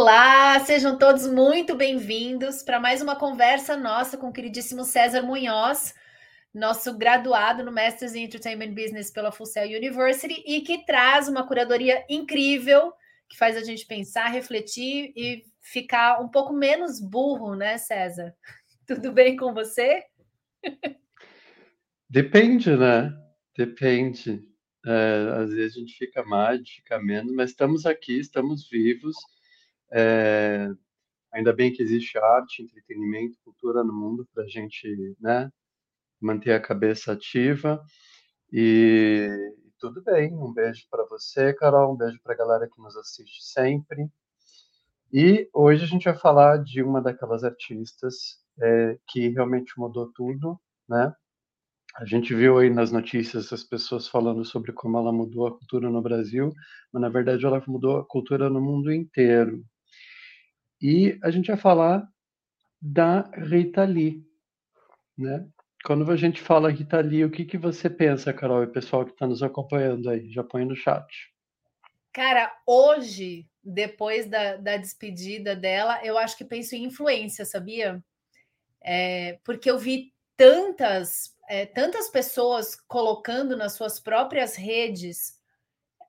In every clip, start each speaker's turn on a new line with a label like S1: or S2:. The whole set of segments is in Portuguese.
S1: Olá, sejam todos muito bem-vindos para mais uma conversa nossa com o queridíssimo César Munhoz, nosso graduado no Masters in Entertainment Business pela Full Sail University e que traz uma curadoria incrível que faz a gente pensar, refletir e ficar um pouco menos burro, né, César? Tudo bem com você?
S2: Depende, né? Depende. É, às vezes a gente fica mais, fica menos, mas estamos aqui, estamos vivos. É, ainda bem que existe arte, entretenimento, cultura no mundo para a gente né, manter a cabeça ativa. E, tudo bem. Um beijo para você, Carol. Um beijo para a galera que nos assiste sempre. E hoje a gente vai falar de uma daquelas artistas é, que realmente mudou tudo, né? A gente viu aí nas notícias as pessoas falando sobre como ela mudou a cultura no Brasil, mas na verdade ela mudou a cultura no mundo inteiro. E a gente vai falar da Rita Lee, né? Quando a gente fala Rita Lee, o que, que você pensa, Carol, e o pessoal que está nos acompanhando aí? Já põe no chat.
S1: Cara, hoje, depois da, da despedida dela, eu acho que penso em influência, sabia? É, porque eu vi tantas, é, tantas pessoas colocando nas suas próprias redes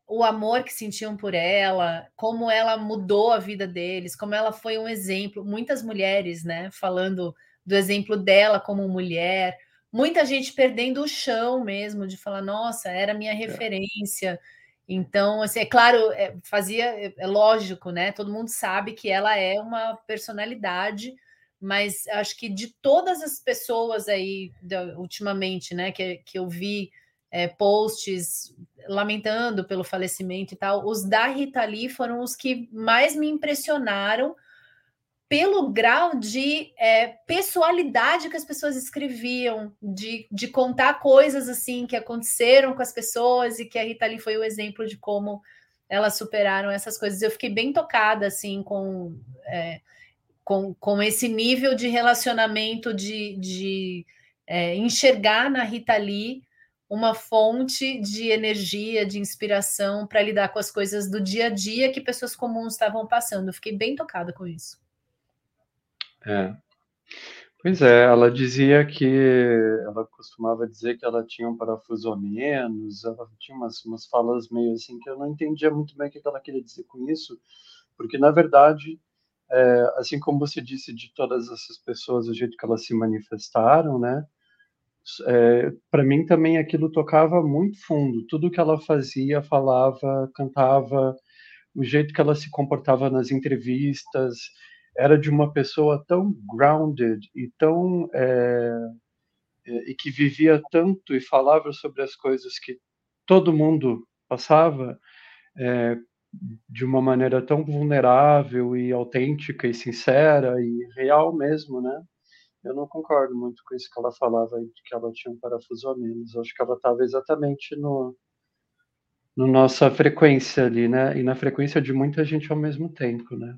S1: o amor que sentiam por ela, como ela mudou a vida deles, como ela foi um exemplo. Muitas mulheres, né, falando do exemplo dela como mulher, muita gente perdendo o chão mesmo, de falar, nossa, era minha é. referência. Então, assim, é claro, é, fazia, é, é lógico, né? Todo mundo sabe que ela é uma personalidade, mas acho que de todas as pessoas aí, ultimamente, né, que, que eu vi é, posts lamentando pelo falecimento e tal, os da Rita Lee foram os que mais me impressionaram pelo grau de é, pessoalidade que as pessoas escreviam, de, de contar coisas assim que aconteceram com as pessoas e que a Rita Lee foi o exemplo de como elas superaram essas coisas. Eu fiquei bem tocada assim com, é, com, com esse nível de relacionamento, de, de é, enxergar na Rita Lee uma fonte de energia, de inspiração para lidar com as coisas do dia a dia que pessoas comuns estavam passando. Eu fiquei bem tocada com isso.
S2: É. Pois é, ela dizia que ela costumava dizer que ela tinha um parafuso a menos, ela tinha umas, umas falas meio assim que eu não entendia muito bem o que ela queria dizer com isso, porque na verdade, é, assim como você disse de todas essas pessoas, o jeito que elas se manifestaram, né? É, para mim também aquilo tocava muito fundo. Tudo que ela fazia, falava, cantava, o jeito que ela se comportava nas entrevistas, era de uma pessoa tão grounded e tão é, e que vivia tanto e falava sobre as coisas que todo mundo passava é, de uma maneira tão vulnerável e autêntica e sincera e real mesmo, né? Eu não concordo muito com isso que ela falava, de que ela tinha um parafuso a menos. acho que ela estava exatamente no, no nossa frequência ali, né? E na frequência de muita gente ao mesmo tempo, né?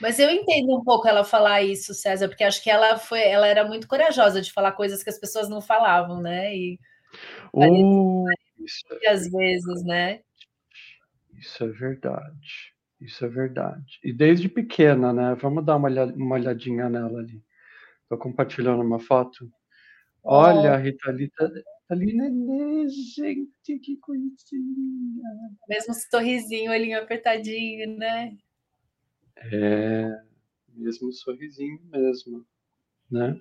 S1: Mas eu entendo um pouco ela falar isso, César, porque acho que ela foi, ela era muito corajosa de falar coisas que as pessoas não falavam, né? E
S2: uh,
S1: é às vezes, né?
S2: Isso é verdade. Isso é verdade. E desde pequena, né? Vamos dar uma olhadinha nela ali. Estou compartilhando uma foto. Olha, a Rita ali tá, tá ali, nenê, gente, que coisinha.
S1: Mesmo sorrisinho, olhinho apertadinho, né?
S2: É, mesmo sorrisinho mesmo, né?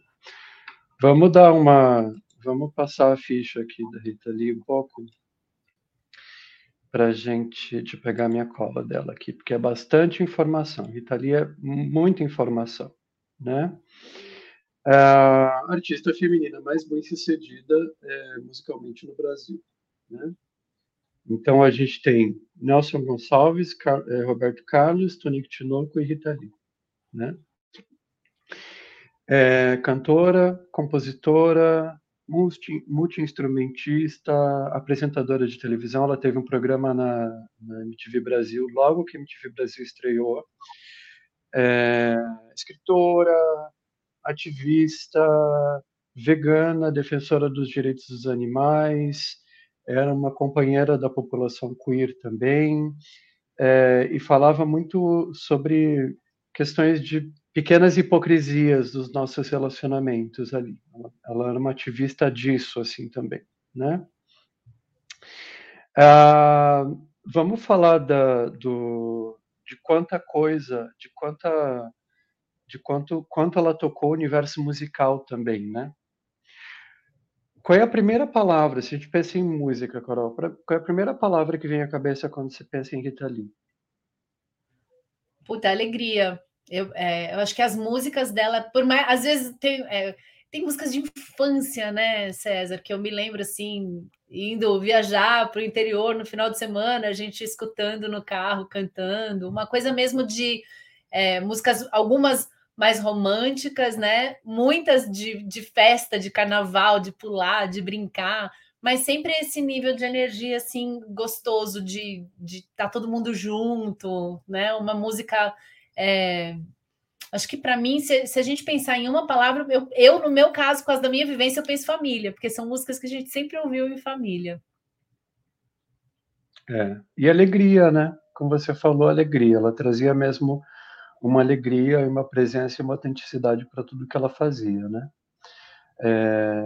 S2: Vamos dar uma, vamos passar a ficha aqui da Rita ali um pouco para gente, de pegar minha cola dela aqui, porque é bastante informação. Rita Lee é muita informação, né? A artista feminina mais bem sucedida é, musicalmente no Brasil. Né? Então a gente tem Nelson Gonçalves, Car é, Roberto Carlos, Tonico Tinoco e Rita Lee. Né? É, cantora, compositora, multi-instrumentista, apresentadora de televisão. Ela teve um programa na, na MTV Brasil, logo que a MTV Brasil estreou. É, escritora, ativista vegana, defensora dos direitos dos animais, era uma companheira da população queer também, é, e falava muito sobre questões de pequenas hipocrisias dos nossos relacionamentos ali. Ela, ela era uma ativista disso, assim, também, né? Ah, vamos falar da, do, de quanta coisa, de quanta, de quanto, quanto ela tocou o universo musical também, né? Qual é a primeira palavra, se a gente pensa em música, Carol, qual é a primeira palavra que vem à cabeça quando você pensa em Rita Lee?
S1: Puta, alegria. Eu, é, eu acho que as músicas dela, por mais, às vezes tem, é, tem músicas de infância, né, César, que eu me lembro assim, indo viajar para o interior no final de semana, a gente escutando no carro, cantando, uma coisa mesmo de é, músicas, algumas mais românticas, né? Muitas de, de festa, de carnaval, de pular, de brincar, mas sempre esse nível de energia assim gostoso de estar tá todo mundo junto, né? Uma música é, acho que para mim, se, se, a gente pensar em uma palavra, eu, eu, no meu caso, por causa da minha vivência, eu penso família, porque são músicas que a gente sempre ouviu em família.
S2: É. E alegria, né? Como você falou, alegria. Ela trazia mesmo uma alegria, uma presença e uma autenticidade para tudo que ela fazia, né? É...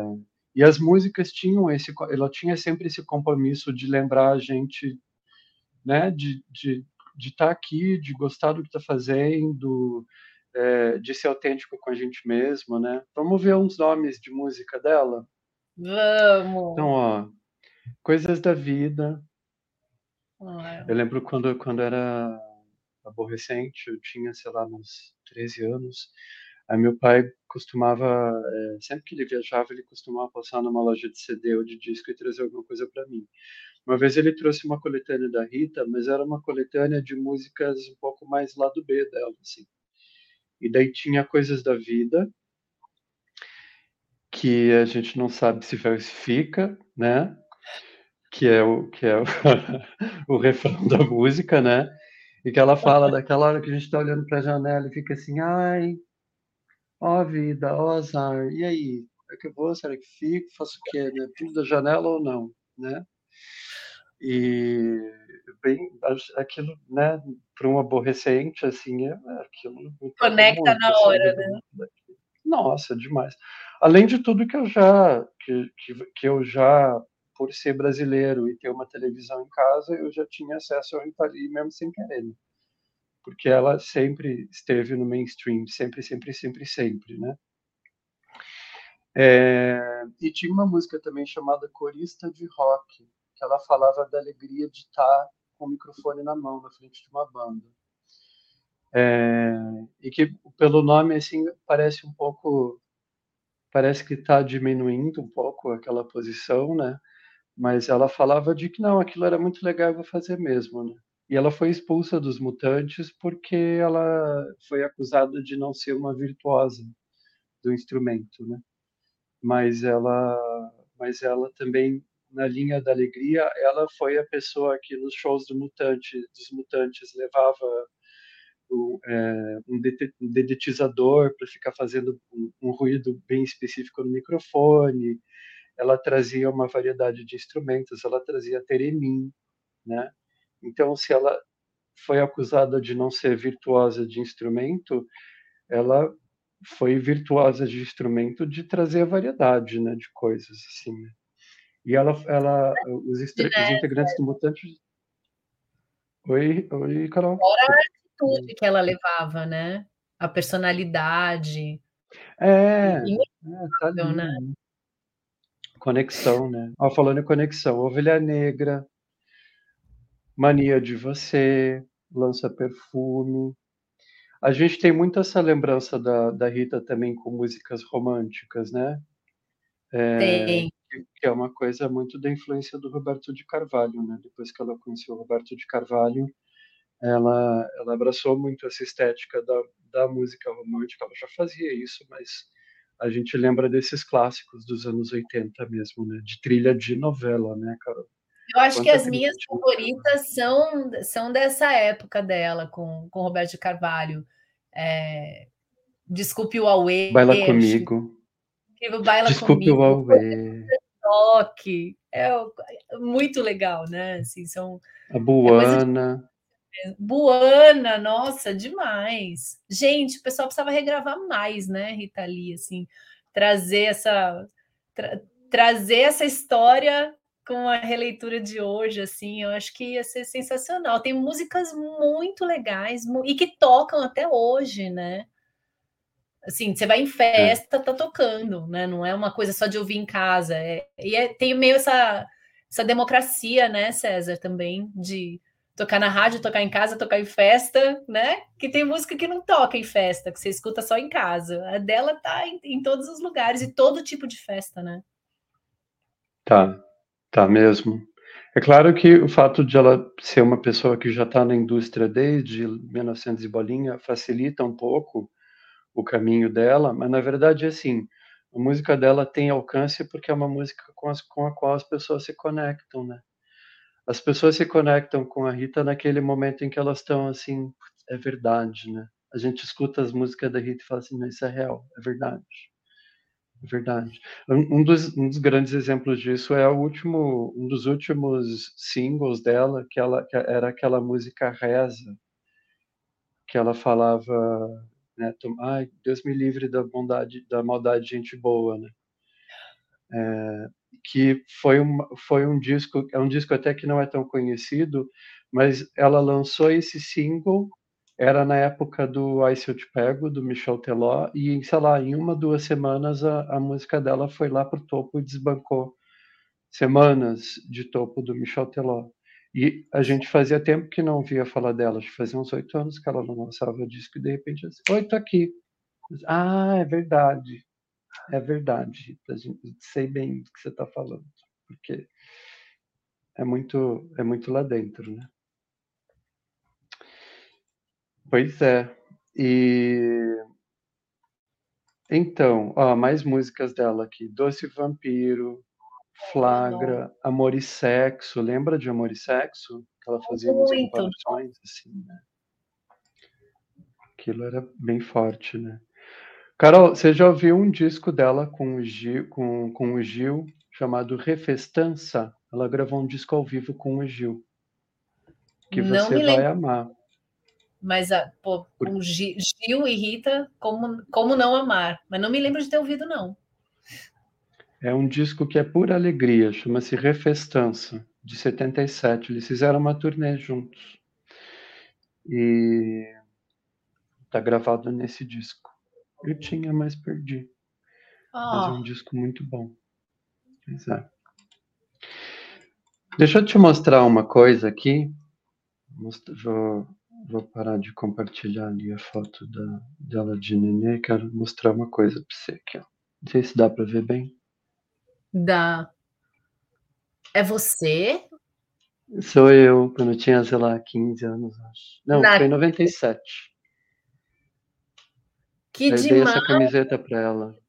S2: E as músicas tinham esse, ela tinha sempre esse compromisso de lembrar a gente, né? De, de, de estar tá aqui, de gostar do que está fazendo, é, de ser autêntico com a gente mesmo, né? Vamos ver uns nomes de música dela?
S1: Vamos!
S2: Então, ó, Coisas da Vida. Ah, eu lembro quando, quando era aborrecente, eu tinha, sei lá, uns 13 anos. Aí meu pai costumava, é, sempre que ele viajava, ele costumava passar numa loja de CD ou de disco e trazer alguma coisa para mim. Uma vez ele trouxe uma coletânea da Rita, mas era uma coletânea de músicas um pouco mais lado B dela, assim. E daí tinha Coisas da Vida, que a gente não sabe se fica, né? Que é o que é o, o refrão da música, né? E que ela fala daquela hora que a gente está olhando para a janela e fica assim, ai, ó vida, ó azar, e aí? É que eu vou, será que fico? Faço o quê? Né? Pulo da janela ou não? Né? E bem, aquilo, né, para um aborrecente, assim, é, é aquilo.
S1: Conecta muito, na assim, hora, né?
S2: Nossa, demais. Além de tudo que eu já, que, que, que, eu já, por ser brasileiro e ter uma televisão em casa, eu já tinha acesso ao Rita Lee mesmo sem querer. Né? Porque ela sempre esteve no mainstream, sempre, sempre, sempre, sempre, né? É, e tinha uma música também chamada Corista de Rock, que ela falava da alegria de estar com o microfone na mão, na frente de uma banda. É, e que pelo nome assim parece um pouco parece que está diminuindo um pouco aquela posição, né? Mas ela falava de que não, aquilo era muito legal, eu vou fazer mesmo, né? E ela foi expulsa dos mutantes porque ela foi acusada de não ser uma virtuosa do instrumento, né? Mas ela, mas ela também na linha da alegria, ela foi a pessoa que nos shows do Mutante, dos Mutantes levava o, é, um dedetizador para ficar fazendo um, um, ruído bem específico no microfone. Ela trazia uma variedade de instrumentos, ela trazia teremin, né? Então, se ela foi acusada de não ser virtuosa de instrumento, ela foi virtuosa de instrumento de trazer a variedade, né, de coisas assim. Né? E ela, ela os, os integrantes do Mutante. Oi, oi, Carol.
S1: Fora a atitude que ela levava, né? A personalidade.
S2: É, é tá ali, né? Conexão, né? Ó, falando em conexão, Ovelha Negra, Mania de Você, Lança Perfume. A gente tem muito essa lembrança da, da Rita também com músicas românticas, né?
S1: É, tem
S2: que é uma coisa muito da influência do Roberto de Carvalho, né? Depois que ela conheceu o Roberto de Carvalho, ela, ela abraçou muito essa estética da, da música romântica. Ela já fazia isso, mas a gente lembra desses clássicos dos anos 80 mesmo, né? De trilha de novela, né, Carol?
S1: Eu acho Quanta que as minhas favoritas são, são dessa época dela, com, com Roberto de Carvalho. É... Desculpe o Aue.
S2: Baila comigo.
S1: Baila
S2: Desculpe
S1: comigo.
S2: o Aue
S1: toque. É muito legal, né? Assim, são,
S2: a Buana.
S1: Buana, nossa, demais. Gente, o pessoal precisava regravar mais, né, Rita Lee, assim, trazer essa tra trazer essa história com a releitura de hoje, assim, eu acho que ia ser sensacional. Tem músicas muito legais e que tocam até hoje, né? Assim, você vai em festa, tá tocando, né? Não é uma coisa só de ouvir em casa. É, e é, tem meio essa, essa democracia, né, César, também, de tocar na rádio, tocar em casa, tocar em festa, né? Que tem música que não toca em festa, que você escuta só em casa. A dela tá em, em todos os lugares e todo tipo de festa, né?
S2: Tá, tá mesmo. É claro que o fato de ela ser uma pessoa que já está na indústria desde 1900 e bolinha facilita um pouco o caminho dela, mas na verdade, assim, a música dela tem alcance porque é uma música com, as, com a qual as pessoas se conectam, né? As pessoas se conectam com a Rita naquele momento em que elas estão assim, é verdade, né? A gente escuta as músicas da Rita e fala assim, isso é real, é verdade. É verdade. Um dos, um dos grandes exemplos disso é o último, um dos últimos singles dela, que ela que era aquela música Reza, que ela falava né? Ai, Deus me livre da bondade, da maldade de gente boa, né? É, que foi um, foi um disco, é um disco até que não é tão conhecido, mas ela lançou esse single, era na época do Ice Eu Te Pego, do Michel Teló, e, sei lá, em uma, duas semanas a, a música dela foi lá pro topo e desbancou semanas de topo do Michel Teló. E a gente fazia tempo que não via falar dela, acho que fazia uns oito anos que ela não lançava o disco, e de repente, assim, oi, tô aqui. Ah, é verdade, é verdade, sei bem do que você está falando, porque é muito, é muito lá dentro, né? Pois é. E então, ó, mais músicas dela aqui. Doce Vampiro, Flagra, Amor e Sexo. Lembra de Amor e Sexo? Que ela fazia umas comparações, assim, né? Aquilo era bem forte, né? Carol, você já ouviu um disco dela com o Gil, com, com o Gil chamado Refestança? Ela gravou um disco ao vivo com o Gil. Que Não você vai amar.
S1: Mas a, pô, com Gil, Gil e Rita, como, como não amar? Mas não me lembro de ter ouvido, não.
S2: É um disco que é pura alegria, chama-se Refestança, de 77. Eles fizeram uma turnê juntos. E tá gravado nesse disco. Eu tinha, mas perdi. Oh. Mas é um ah. disco muito bom. Exato. Deixa eu te mostrar uma coisa aqui. Vou, vou parar de compartilhar ali a foto da, dela de nenê. Quero mostrar uma coisa para você aqui. Ó. Não sei se dá para ver bem.
S1: Da. É você?
S2: Sou eu, quando eu tinha, sei lá, 15 anos, acho. Não, Na... foi em 97. Que eu demais! dei essa camiseta pra ela.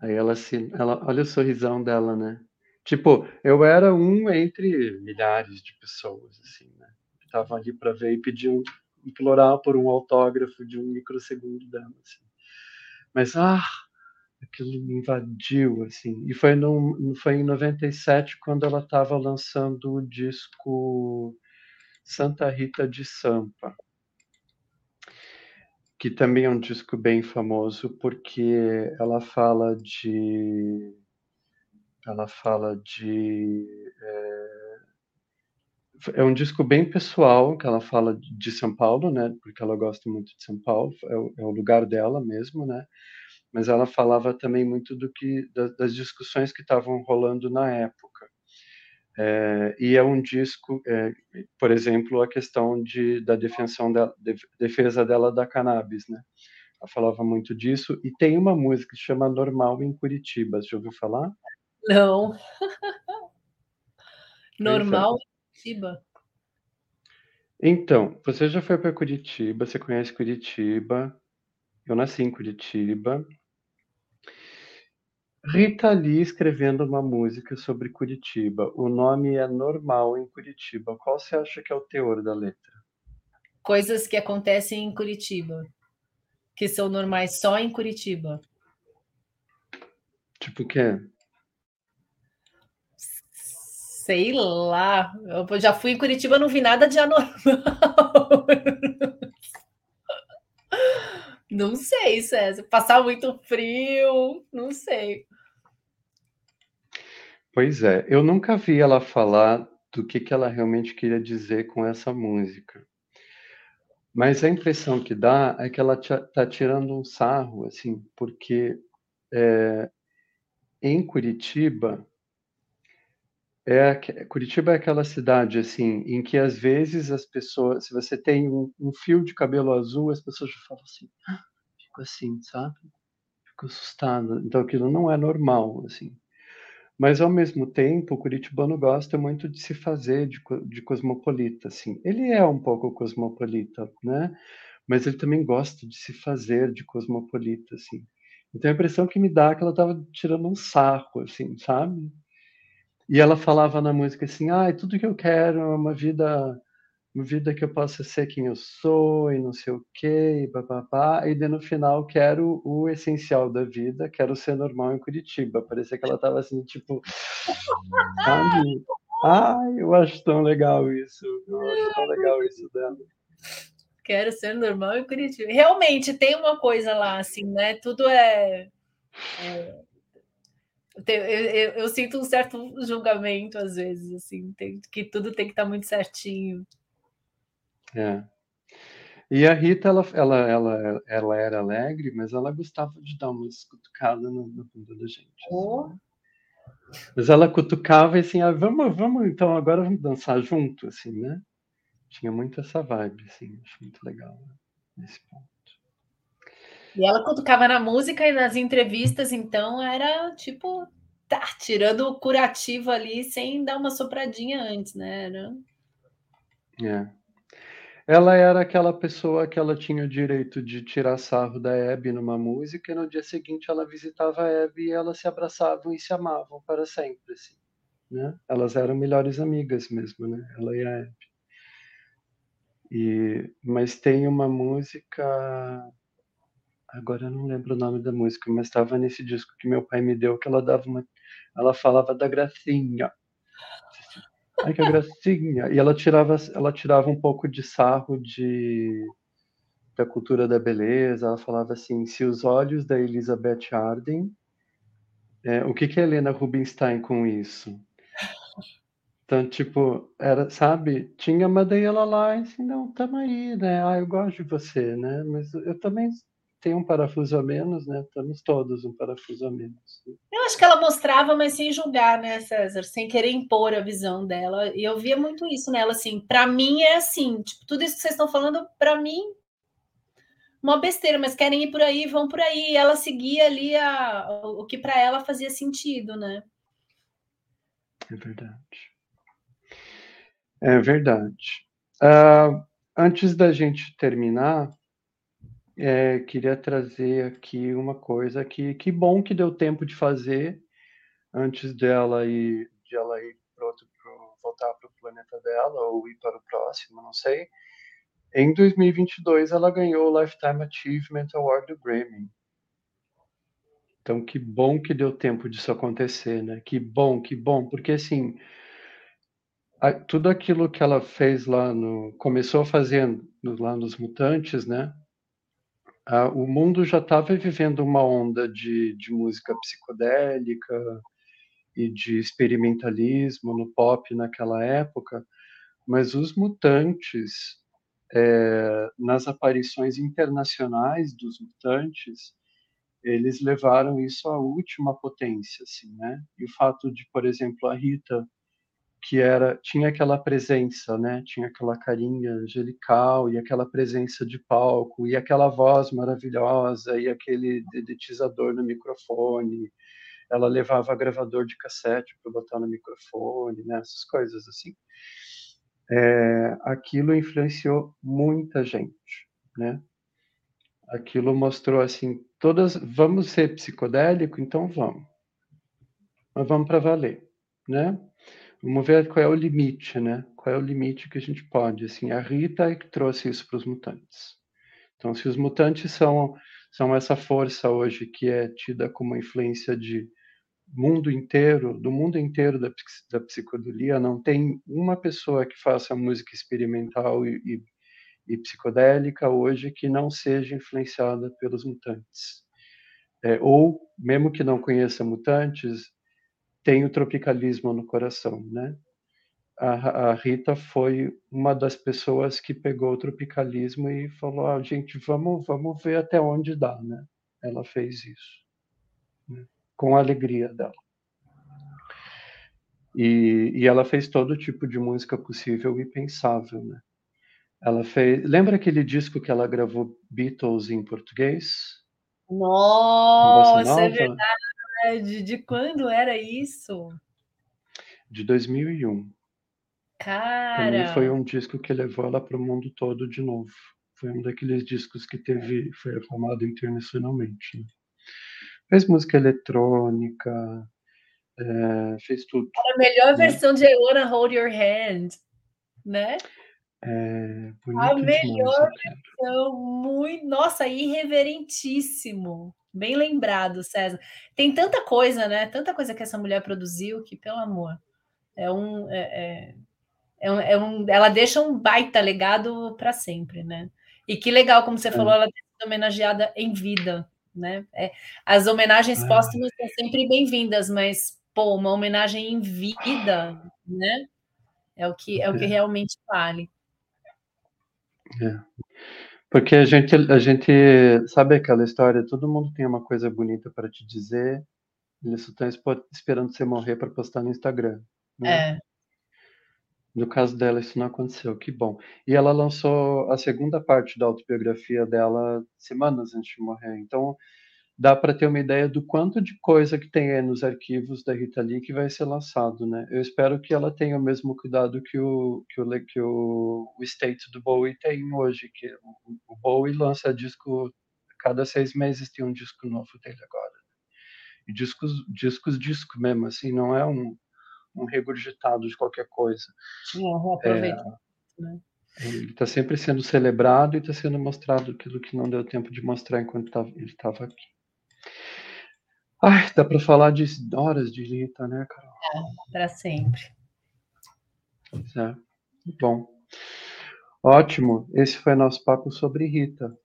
S2: Aí ela se. Ela, olha o sorrisão dela, né? Tipo, eu era um entre milhares de pessoas, assim, né? Estavam ali para ver e pediam, implorar por um autógrafo de um microsegundo dela, assim. Mas, ah, aquilo me invadiu, assim. E foi, no, foi em 97 quando ela estava lançando o disco Santa Rita de Sampa, que também é um disco bem famoso porque ela fala de ela fala de é, é um disco bem pessoal que ela fala de São Paulo, né? Porque ela gosta muito de São Paulo, é o, é o lugar dela mesmo, né? mas ela falava também muito do que das discussões que estavam rolando na época. É, e é um disco, é, por exemplo, a questão de, da defensão da, de, defesa dela da cannabis, né? Ela falava muito disso. E tem uma música que se chama Normal em Curitiba. Você já ouviu falar?
S1: Não. Normal é. em Curitiba.
S2: Então, você já foi para Curitiba, você conhece Curitiba. Eu nasci em Curitiba. Rita Lee escrevendo uma música sobre Curitiba. O nome é normal em Curitiba. Qual você acha que é o teor da letra?
S1: Coisas que acontecem em Curitiba, que são normais só em Curitiba.
S2: Tipo o quê?
S1: Sei lá. Eu já fui em Curitiba, não vi nada de anormal. Não sei, César. Passar muito frio, não sei.
S2: Pois é, eu nunca vi ela falar do que, que ela realmente queria dizer com essa música. Mas a impressão que dá é que ela está tirando um sarro, assim, porque é, em Curitiba, é, Curitiba é aquela cidade, assim, em que às vezes as pessoas, se você tem um, um fio de cabelo azul, as pessoas falam assim, ah, fico assim, sabe? Fico assustada. Então aquilo não é normal, assim. Mas ao mesmo tempo, o curitibano gosta muito de se fazer de, de cosmopolita, assim. Ele é um pouco cosmopolita, né? Mas ele também gosta de se fazer de cosmopolita, assim. Então a impressão que me dá é que ela estava tirando um sarro, assim, sabe? E ela falava na música assim: "Ah, tudo que eu quero é uma vida vida que eu possa ser quem eu sou e não sei o quê, e papapá, e daí no final quero o essencial da vida, quero ser normal em Curitiba. Parecia que ela estava assim, tipo? Ai, eu acho tão legal isso. Eu acho tão legal isso dela.
S1: Quero ser normal em Curitiba. Realmente tem uma coisa lá, assim, né? Tudo é, é eu, eu, eu, sinto um certo julgamento às vezes, assim, tem, que tudo tem que estar muito certinho.
S2: É. E a Rita, ela, ela, ela, ela era alegre, mas ela gostava de dar uma cutucadas na, na bunda da gente. Oh. Assim. Mas ela cutucava e assim, ah, vamos, vamos, então agora vamos dançar junto, assim, né? Tinha muito essa vibe, assim, acho muito legal né? nesse ponto.
S1: E ela cutucava na música e nas entrevistas, então era tipo, tá, tirando o curativo ali sem dar uma sopradinha antes, né? Era...
S2: É. Ela era aquela pessoa que ela tinha o direito de tirar sarro da Abby numa música, e no dia seguinte ela visitava a Abby e elas se abraçavam e se amavam para sempre, assim, né? Elas eram melhores amigas mesmo, né? Ela e a Abby. E, mas tem uma música, agora eu não lembro o nome da música, mas estava nesse disco que meu pai me deu, que ela dava uma, ela falava da gracinha, Ai, que gracinha. E ela tirava, ela tirava um pouco de sarro de da cultura da beleza. Ela falava assim: se os olhos da Elizabeth Arden, é, o que que a Helena Rubinstein com isso? Então, tipo, era, sabe, tinha, daí ela lá, assim, não, tamo aí, né? Ah, eu gosto de você, né? Mas eu também tem um parafuso a menos, né? Estamos todos um parafuso a menos.
S1: Eu acho que ela mostrava, mas sem julgar, né, César? Sem querer impor a visão dela. E eu via muito isso nela, assim. Para mim é assim, tipo, tudo isso que vocês estão falando, para mim, uma besteira, mas querem ir por aí, vão por aí. E ela seguia ali a, o que para ela fazia sentido, né?
S2: É verdade. É verdade. Uh, antes da gente terminar, é, queria trazer aqui uma coisa que que bom que deu tempo de fazer antes dela ir, de ela ir pro outro, pro, voltar para o planeta dela ou ir para o próximo, não sei. Em 2022, ela ganhou o Lifetime Achievement Award do Grammy. Então, que bom que deu tempo disso acontecer, né? Que bom, que bom, porque assim, tudo aquilo que ela fez lá no, começou fazendo lá nos Mutantes, né? Ah, o mundo já estava vivendo uma onda de, de música psicodélica e de experimentalismo no pop naquela época, mas os mutantes, é, nas aparições internacionais dos mutantes, eles levaram isso à última potência, assim, né? E o fato de, por exemplo, a Rita que era tinha aquela presença, né? Tinha aquela carinha angelical e aquela presença de palco e aquela voz maravilhosa e aquele dedetizador no microfone. Ela levava gravador de cassete para botar no microfone, né? Essas coisas assim. É, aquilo influenciou muita gente, né? Aquilo mostrou assim, todas, vamos ser psicodélico, então vamos, mas vamos para valer, né? Vamos ver qual é o limite, né? Qual é o limite que a gente pode, assim. A Rita é que trouxe isso para os mutantes. Então, se os mutantes são são essa força hoje que é tida como influência de mundo inteiro, do mundo inteiro da, da psicodelia, não tem uma pessoa que faça música experimental e, e, e psicodélica hoje que não seja influenciada pelos mutantes. É, ou, mesmo que não conheça mutantes, tem o tropicalismo no coração, né? A, a, Rita foi uma das pessoas que pegou o tropicalismo e falou: ah, gente, vamos, vamos ver até onde dá, né? Ela fez isso, né? com a alegria dela. E, e, ela fez todo tipo de música possível e pensável, né? Ela fez. Lembra aquele disco que ela gravou Beatles em português?
S1: Nossa, é verdade. De quando era isso?
S2: De 2001.
S1: Cara!
S2: Também foi um disco que levou ela para o mundo todo de novo. Foi um daqueles discos que teve, foi aclamado internacionalmente. Né? Fez música eletrônica, é, fez tudo.
S1: A melhor né? versão de I Wanna Hold Your Hand, né?
S2: É,
S1: a melhor versão, muito, nossa, irreverentíssimo. Bem lembrado, César. Tem tanta coisa, né? Tanta coisa que essa mulher produziu que, pelo amor, é um, é, é é um, é um, ela deixa um baita legado para sempre, né? E que legal, como você é. falou, ela tem sido homenageada em vida, né? É, as homenagens ah. póstumas são sempre bem-vindas, mas pô, uma homenagem em vida, né? É o que é o que realmente vale.
S2: É. Porque a gente, a gente sabe aquela história, todo mundo tem uma coisa bonita para te dizer, eles só estão esperando você morrer para postar no Instagram.
S1: Né? É.
S2: No caso dela, isso não aconteceu, que bom. E ela lançou a segunda parte da autobiografia dela semanas antes de morrer. Então, dá para ter uma ideia do quanto de coisa que tem aí nos arquivos da Rita Lee que vai ser lançado, né? Eu espero que ela tenha o mesmo cuidado que o que o, que o, o State do Bowie tem hoje, que o, o Bowie lança disco cada seis meses tem um disco novo dele agora. E discos, discos, disco mesmo, assim, não é um um regurgitado de qualquer coisa.
S1: Uhum, é, né?
S2: Ele está sempre sendo celebrado e está sendo mostrado aquilo que não deu tempo de mostrar enquanto tava, ele estava aqui. Ai, dá para falar de horas de Rita, né, Carol?
S1: É, para sempre.
S2: É. Bom. Ótimo. Esse foi nosso papo sobre Rita.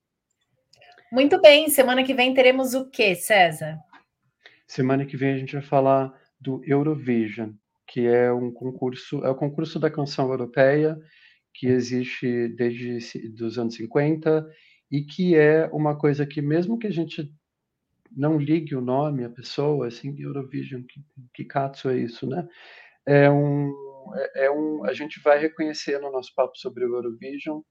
S1: Muito bem. Semana que vem teremos o quê, César?
S2: Semana que vem a gente vai falar do Eurovision que é um concurso, é o concurso da canção europeia que existe desde os anos 50 e que é uma coisa que mesmo que a gente não ligue o nome à pessoa, assim, Eurovision, que, que katsu é isso, né? É um, é, é um, a gente vai reconhecer no nosso papo sobre o Eurovision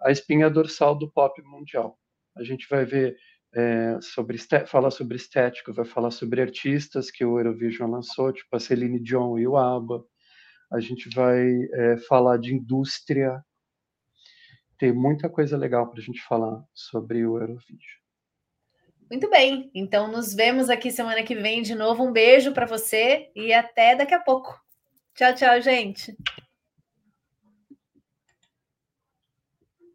S2: a espinha dorsal do pop mundial. A gente vai ver é, sobre falar sobre estética, vai falar sobre artistas que o Eurovision lançou, tipo a Celine Dion e o ABBA. A gente vai é, falar de indústria. Tem muita coisa legal para a gente falar sobre o Eurovision.
S1: Muito bem, então nos vemos aqui semana que vem de novo. Um beijo para você e até daqui a pouco. Tchau, tchau, gente.